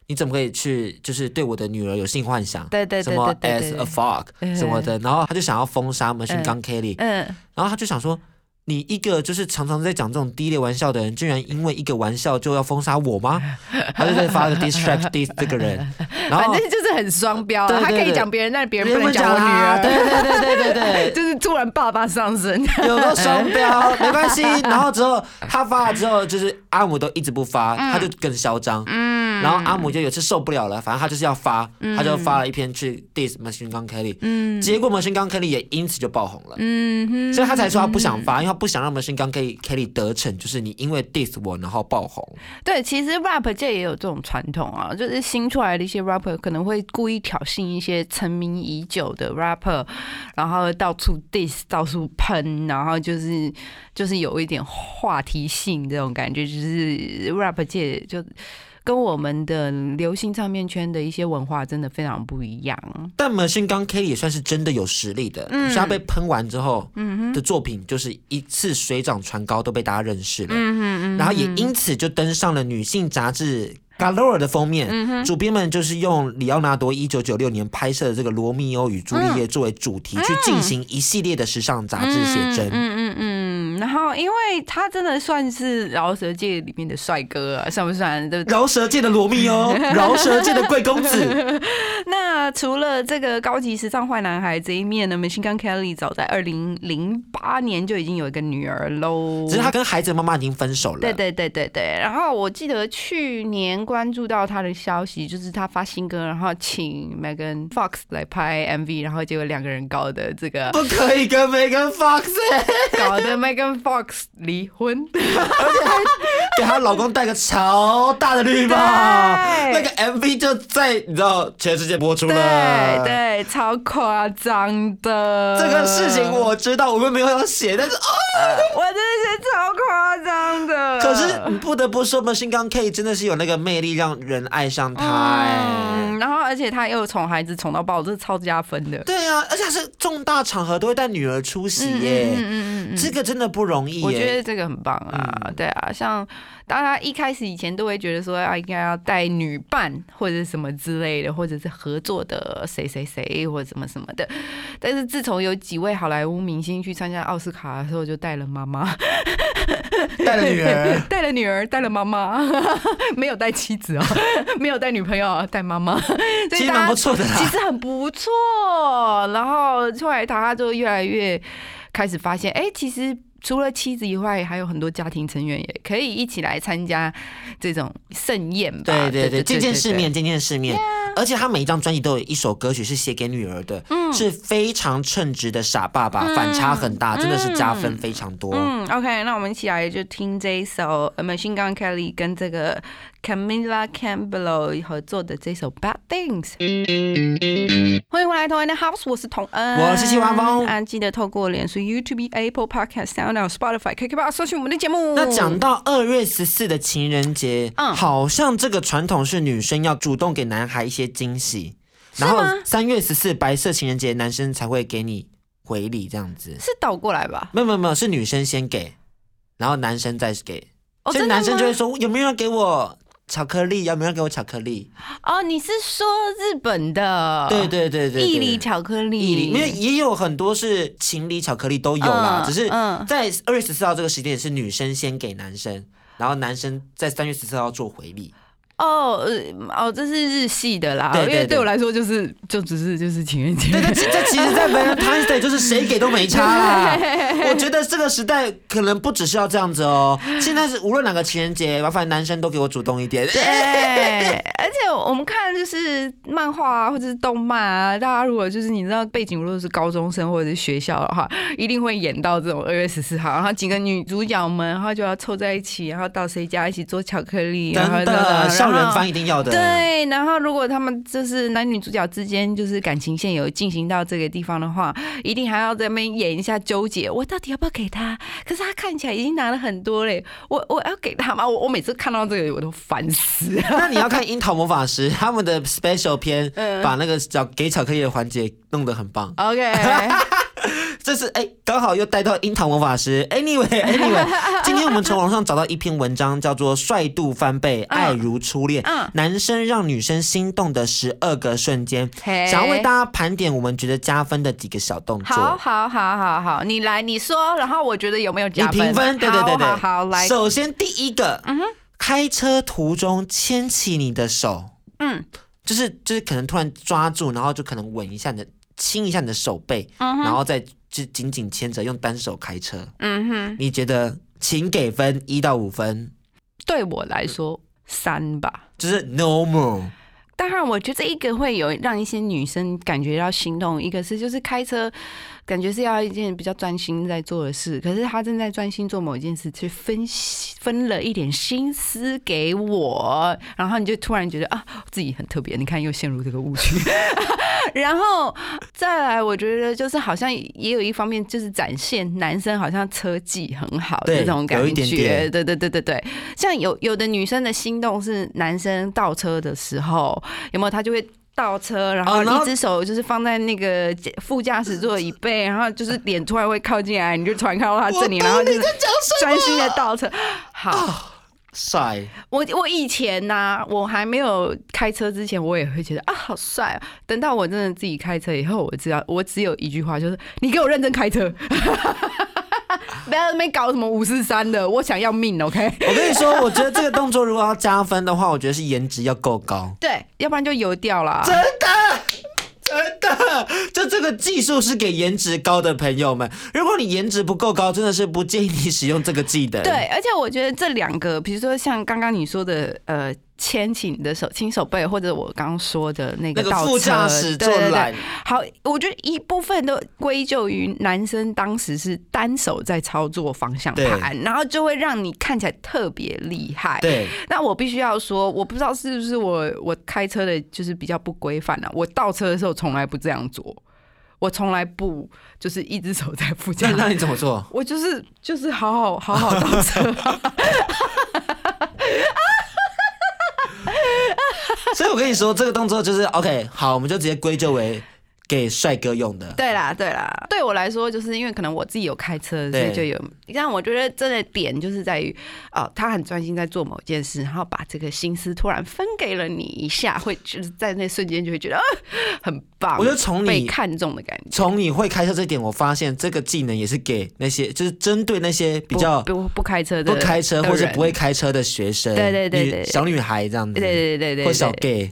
你怎么可以去，就是对我的女儿有性幻想？对对对什么 as a fuck 嗯什么的，然后他就想要封杀 Machine Gun Kelly，嗯，然后他就想说，你一个就是常常在讲这种低劣玩笑的人，居然因为一个玩笑就要封杀我吗？他就在发个 diss track diss 这个人，然后反正就是很双标他可以讲别人，但别人不能讲我女儿，他？对对对对对对，就是突然爸爸上身，有个双标？没关系。然后之后他发了之后，就是阿姆都一直不发，他就更嚣张。嗯然后阿姆就有次受不了了，反正他就是要发，他就发了一篇去 diss Machine Gun Kelly，嗯结果 Machine Gun Kelly 也因此就爆红了。嗯哼，所以他才说他不想发，因为他不想让 Machine Gun Kelly Kelly 得逞，就是你因为 diss 我然后爆红。对，其实 rap 界也有这种传统啊，就是新出来的一些 rapper 可能会故意挑衅一些成名已久的 rapper，然后到处 diss，到处喷，然后就是就是有一点话题性这种感觉，就是 rap 界就。跟我们的流行唱片圈的一些文化真的非常不一样。但 Machine Gun Kelly 也算是真的有实力的，嗯所以他被喷完之后嗯的作品就是一次水涨船高，都被大家认识了。嗯嗯然后也因此就登上了女性杂志 Galore 的封面。嗯主编们就是用里奥纳多一九九六年拍摄的这个《罗密欧与朱丽叶》作为主题，去进行一系列的时尚杂志写真。嗯嗯嗯，然后因为他真的算是饶舌界里面的帅哥啊，算不算？对不对？饶舌界的罗密欧，饶舌界的贵公子，那除了这个高级时尚坏男孩这一面呢，Machine Gun Kelly 早在二零零八年就已经有一个女儿喽。只是他跟孩子的妈妈已经分手了。对对对对对，然后我记得去年关注到他的消息，就是他发新歌，然后请 Megan Fox 来拍 MV，然后结果两个人搞的这个不可以跟 Megan Fox，搞的 Megan Fox 离婚。而且给她老公戴个超大的绿帽，那个 MV 就在你知道全世界播出对了。对对，超夸张的。这个事情我知道，我们没有要写，但是哦，我真的是超夸张的。可是不得不说，Machine Gun K 真的是有那个魅力，让人爱上他哎。嗯，然后而且他又宠孩子宠到爆，这是超加分的。对啊，而且他是重大场合都会带女儿出席耶，嗯嗯嗯这个真的不容易。我觉得这个很棒啊，嗯对啊，像大家一开始以前都会觉得说啊，应该要带女伴或者什么之类的，或者是合作的谁谁谁或者什么什么的。但是自从有几位好莱坞明星去参加奥斯卡的时候，就带了妈妈，带了女儿，带了女儿，带了妈妈，没有带妻子哦，没有带女朋友，带妈妈，所其实蛮不错的。其实很不错。然后后来他就越来越开始发现，哎、其实除了妻子以外，还有很多家庭成员也可以一起来参加这种盛宴吧。对对对，见见世对面，见见世面。而且他每一张专辑都有一首歌曲是写给女儿的，是非常称职的傻爸爸，反差很大，真的是加分非常多。嗯，OK，那我们一起来就听这一首 Machine Gun Kelly 跟这个 Camila Cabello 合作的这首 Bad Things。欢迎回来，同恩的 House，我是童恩，我是戚华峰啊，记得透过脸书、YouTube、Apple Podcast、Sound、Spotify、KKBox 搜寻我们的节目。那讲到二月十四的情人节，嗯好像这个传统是女生要主动给男孩一些惊喜，然后三月十四白色情人节，男生才会给你回礼这样子。是倒过来吧？没有没有没有，是女生先给，然后男生再给，所以男生就会吗说有没有人给我巧克力？有没有人给我巧克力？哦，你是说日本的？对对对对对，义理巧克力，因为也有很多是情侣巧克力都有啦，嗯只是嗯在二月十四号这个时间也是女生先给男生，然后男生在三月十四号做回礼。哦，呃哦，这是日系的啦，因为对我来说就是就只是就是情人节。对对，这这其实，在 Valentine's Day 就是谁给都没差啦。我觉得这个时代可能不只是要这样子哦，现在是无论哪个情人节，麻烦男生都给我主动一点。对，而且我们看就是漫画啊，或者是动漫啊，大家如果就是你知道背景如果是高中生或者是学校的话，一定会演到这种二月十四号，然后几个女主角们，然后就要凑在一起，然后到谁家一起做巧克力，然后真的，校园番番。一定要的。对，然后如果他们就是男女主角之间就是感情线有进行到这个地方的话，一定还要在那边演一下纠结，我到底要不要给他？可是他看起来已经拿了很多嘞，我我要给他吗？我我每次看到这个我都烦死。那你要看樱桃魔法师他们的 special 片，嗯把那个巧给巧克力的环节弄得很棒。OK，这是哎，刚好又带到樱桃魔法师。Anyway，Anyway，今天我们从网上找到一篇文章，叫做《帅度翻倍，爱如初恋》，嗯。男生让女生心动的十二个瞬间，想要为大家盘点我们觉得加分的几个小动作。好好好好好，你来你说，然后我觉得有没有你加分？评分，对对对对，好好好来，首先第一个，嗯开车途中牵起你的手，嗯。就是就是可能突然抓住，然后就可能吻一下你的，亲一下你的手背，嗯然后再就紧紧牵着，用单手开车。嗯哼，你觉得，请给分一到五分，对我来说三吧。就是 normal。当然，我觉得这一个会有让一些女生感觉到心动。一个是就是开车，感觉是要一件比较专心在做的事，可是他正在专心做某一件事，去分析分了一点心思给我，然后你就突然觉得啊，自己很特别。你看，又陷入这个误区。然后再来，我觉得就是好像也有一方面就是展现男生好像车技很好这种感觉，对对对对对。像有有的女生的心动是男生倒车的时候，有没有他就会。倒车，然后一只手就是放在那个副驾驶座椅背，然后就是脸突然会靠近来，你就突然看到他这里，然后就是专心的倒车。好，帅，我我以前呢、我还没有开车之前，我也会觉得啊，好帅啊。等到我真的自己开车以后，我知道我只有一句话，就是你给我认真开车，不要在那边搞什么五四三的，我想要命，OK？我跟你说，我觉得这个动作如果要加分的话，我觉得是颜值要够高。对，要不然就油掉了。真的，真的，就这个技术是给颜值高的朋友们。如果你颜值不够高，真的是不建议你使用这个技能。对，而且我觉得这两个，比如说像刚刚你说的，呃，牵起你的手、亲手背，或者我刚刚说的那个那个倒车副驾驶坐对对对，好，我觉得一部分都归咎于男生当时是单手在操作方向盘，然后就会让你看起来特别厉害。对，那我必须要说，我不知道是不是我我开车的就是比较不规范啊。我倒车的时候从来不这样做，我从来不就是一只手在副驾那，那你怎么做？我就是就是好好好好倒车。所以我跟你说，这个动作就是 OK，好，我们就直接归咎为给帅哥用的。对啦，对啦，对我来说，就是因为可能我自己有开车，所以就有。但我觉得真的点就是在于，哦，他很专心在做某件事，然后把这个心思突然分给了你一下，会就是在那瞬间就会觉得啊，很棒，我就从被你看中的感觉。从你会开车这点，我发现这个技能也是给那些就是针对那些比较不不不开车的不开车或是不会开车的学生，对对对女对小女孩这样子，对对对对对，或小 gay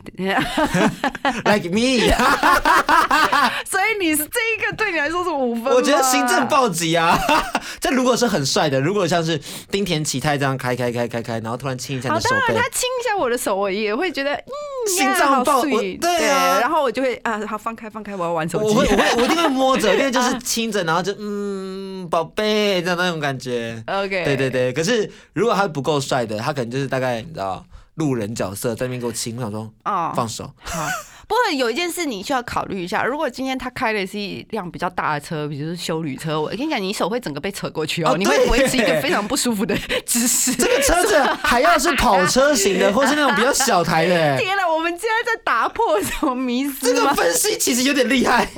like me，所以你是这一个对你来说是五分，我觉得行政暴击啊！这如果是很帅的，如果像是丁田启泰这样开开开开开，然后突然亲一下你，的手背当然他，亲一下我的手，我也会觉得嗯，心脏爆我 sweet，对啊然后我就会啊，好放开放开，我要玩手机。我会我会我一定会摸着，因为就是亲着，然后就嗯，宝贝这样那种感觉。OK，对对对，可是如果他不够帅的，他可能就是大概你知道路人角色在那边给我亲，我想说哦，放手。好。不过有一件事你需要考虑一下，如果今天他开的是一辆比较大的车，比如说修旅车，我跟你讲，你手会整个被扯过去哦，哦你会对维持一个非常不舒服的姿势。这个车子还要是跑车型的，或是那种比较小台的。天哪，我们竟然在打破什么迷思这个？分析其实有点厉害。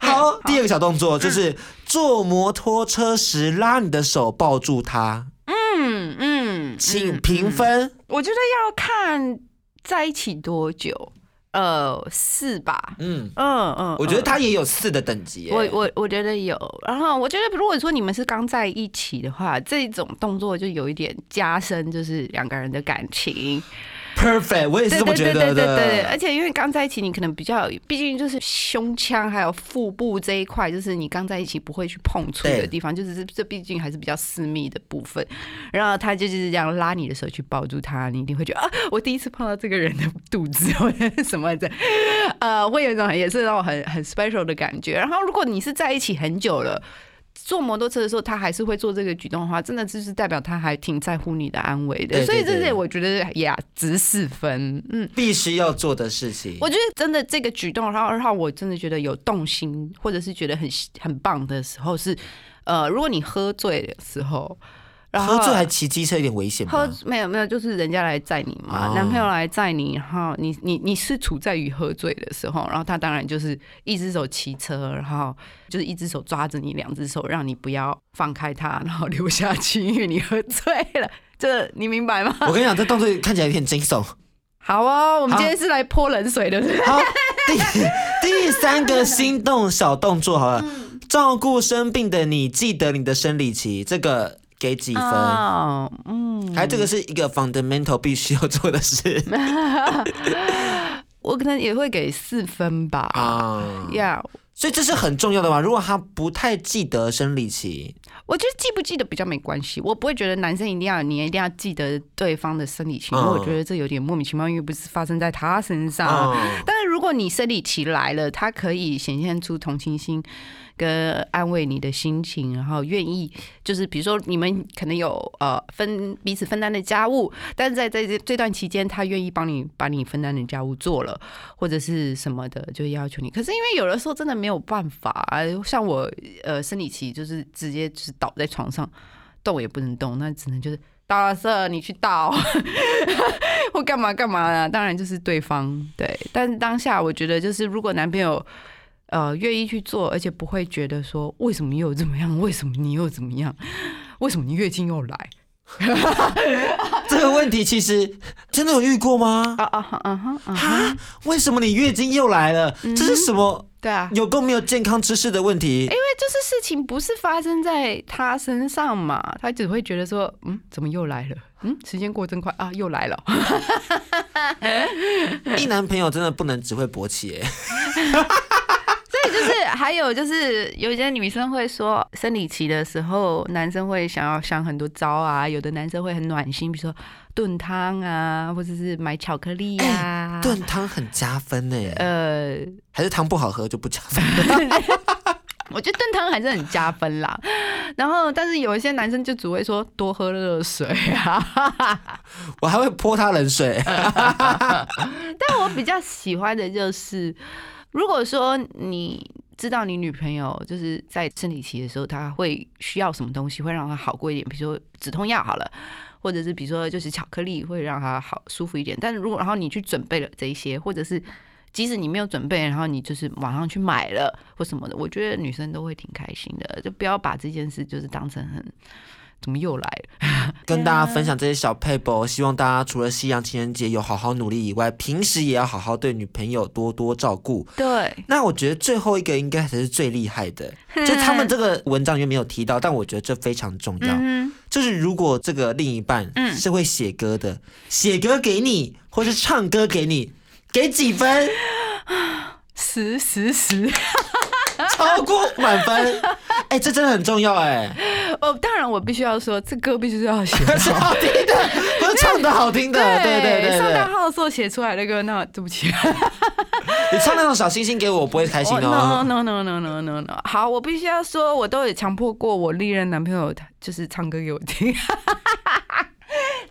好，第二个小动作就是坐摩托车时拉你的手抱住他，嗯嗯，请评分。我觉得要看在一起多久，呃，四吧。嗯，嗯嗯，我觉得嗯他也有四的等级耶。我我我觉得有，然后我觉得如果说你们是刚在一起的话，这种动作就有一点加深，就是两个人的感情。perfect，我也是这么觉得对对对对对，的。而且因为刚在一起，你可能比较，毕竟就是胸腔还有腹部这一块，就是你刚在一起不会去碰触的地方，就是这这毕竟还是比较私密的部分。然后他就是这样拉你的手去抱住他，你一定会觉得啊，我第一次碰到这个人的肚子或者什么的，呃，会有一种也是让我很很 special 的感觉。然后如果你是在一起很久了。坐摩托车的时候，他还是会做这个举动的话，真的就是代表他还挺在乎你的安危的。对对所以这对是我觉得呀，值四分。嗯，必须要做的事情。我觉得真的这个举动，然后让我真的觉得有动心，或者是觉得很很棒的时候是，呃，如果你喝醉的时候，然后喝醉还骑机车有点危险吧？喝没有没有，就是人家来载你嘛，哦男朋友来载你，然后你你你是处在于喝醉的时候，然后他当然就是一只手骑车，然后就是一只手抓着你，两只手让你不要放开他，然后留下去，因为你喝醉了，这你明白吗？我跟你讲，这动作看起来有点惊悚。好哦，我们今天是来泼冷水的，好，第第三个心动小动作好了，嗯照顾生病的你，记得你的生理期，这个给几分？哦，嗯，还这个是一个 fundamental 必须要做的事 我可能也会给四分吧。啊。呀、所以这是很重要的嘛。如果他不太记得生理期，我觉得记不记得比较没关系，我不会觉得男生一定要你一定要记得对方的生理期，因为嗯我觉得这有点莫名其妙，因为不是发生在他身上。嗯，但是如果你生理期来了，他可以显现出同情心跟安慰你的心情，然后愿意就是比如说你们可能有呃分彼此分担的家务，但是在在这这段期间，他愿意帮你把你分担的家务做了，或者是什么的，就要求你。可是因为有的时候真的没有办法啊，像我呃生理期就是直接就是倒在床上，动也不能动，那只能就是。倒垃圾，你去倒，或干嘛干嘛的，当然就是对方对。但当下我觉得，就是如果男朋友呃愿意去做，而且不会觉得说为什么你又怎么样，为什么你又怎么样，为什么你月经又来 这个问题其实真的有遇过吗？啊啊哈啊哈啊哈，为什么你月经又来了？嗯这是什么？对啊，有够没有健康知识的问题因。为就是事情不是发生在他身上嘛，他只会觉得说，嗯，怎么又来了？嗯，时间过真快啊，又来了。一男朋友真的不能只会勃起哎。对，就是还有就是有一些女生会说，生理期的时候，男生会想要想很多招啊，有的男生会很暖心，比如说炖汤啊，或者是买巧克力呀、炖汤很加分哎，呃，还是汤不好喝就不加分。我觉得炖汤还是很加分啦。然后，但是有一些男生就只会说多喝热水啊。我还会泼他冷水。但我比较喜欢的就是，如果说你知道你女朋友就是在生理期的时候，她会需要什么东西会让她好过一点，比如说止痛药好了。或者是比如说就是巧克力会让她好舒服一点，但是如果然后你去准备了这一些，或者是即使你没有准备，然后你就是网上去买了或什么的，我觉得女生都会挺开心的，就不要把这件事就是当成很怎么又来了，跟大家分享这些小配博，希望大家除了西洋情人节有好好努力以外，平时也要好好对女朋友多多照顾。对，那我觉得最后一个应该才是最厉害的，就他们这个文章里面没有提到，但我觉得这非常重要。嗯就是如果这个另一半嗯是会写歌的，写歌给你，或是唱歌给你，给几分？十十十。超过满分。哎、这真的很重要哎、哦，当然我必须要说，这歌必须要写 是好听的，不是唱的好听的，对对对上大对。号的时候写出来的歌，那对不起。你唱那种小星星给我，我不会开心哦 no 哦。no no no no no no。好，我必须要说，我都有强迫过我历任男朋友，他就是唱歌给我听，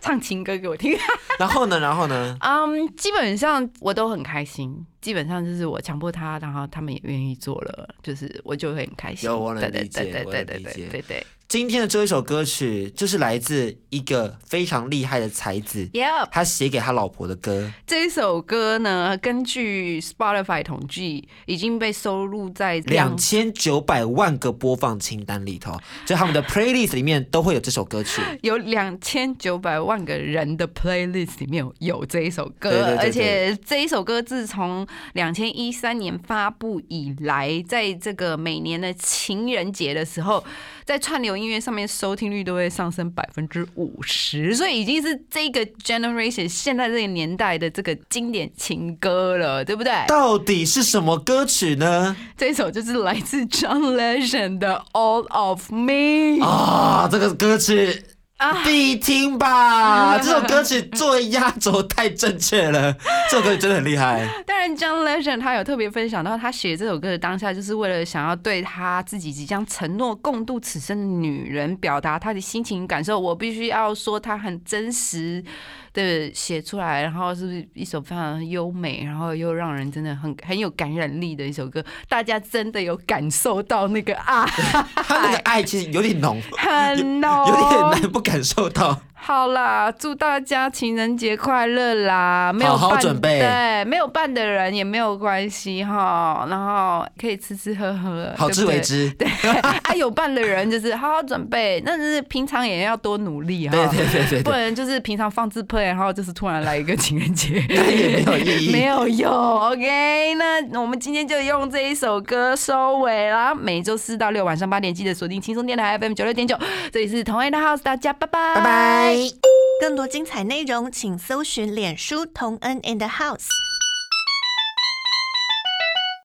唱情歌给我听。然后呢，然后呢？嗯，基本上我都很开心，基本上就是我强迫他，然后他们也愿意做了，就是我就会很开心。有我能对对理解对对对对对对对。今天的这一首歌曲就是来自一个非常厉害的才子，Yep。他写给他老婆的歌。这一首歌呢，根据 Spotify 统计，已经被收录在两千九百万个播放清单里头，就他们的 playlist 里面都会有这首歌曲。有两千九百万个人的 playlist 里面有这一首歌，对对对对而且这一首歌自从两千一三年发布以来，在这个每年的情人节的时候，在串流音乐上面收听率都会上升百分之五十，所以已经是这个 generation 现在这个年代的这个经典情歌了，对不对？到底是什么歌曲呢？这首就是来自 John Legend 的 All of Me 啊，这个歌曲。必听吧！这首歌曲作为压轴太正确了，这首歌曲真的很厉害。当然，John Legend 他有特别分享到，他写这首歌的当下，就是为了想要对他自己即将承诺共度此生的女人表达他的心情感受。我必须要说，他很真实。的写出来，然后是不是一首非常优美，然后又让人真的很很有感染力的一首歌？大家真的有感受到那个爱？他那个爱其实有点浓，很浓，有点难不感受到。好啦，祝大家情人节快乐啦！没有办对，没有办的人也没有关系哈，然后可以吃吃喝喝，好自为之。对，啊，有伴的人就是好好准备，那是平常也要多努力哈。对对对对，不能就是平常放自拍，然后就是突然来一个情人节，也没有意义，没有用。OK，那我们今天就用这一首歌收尾啦。每周四到六晚上八点，记得锁定轻松电台 FM 九六点九，这里是同爱的 House，大家拜拜，拜拜。更多精彩内容，请搜寻脸书同恩 in the house。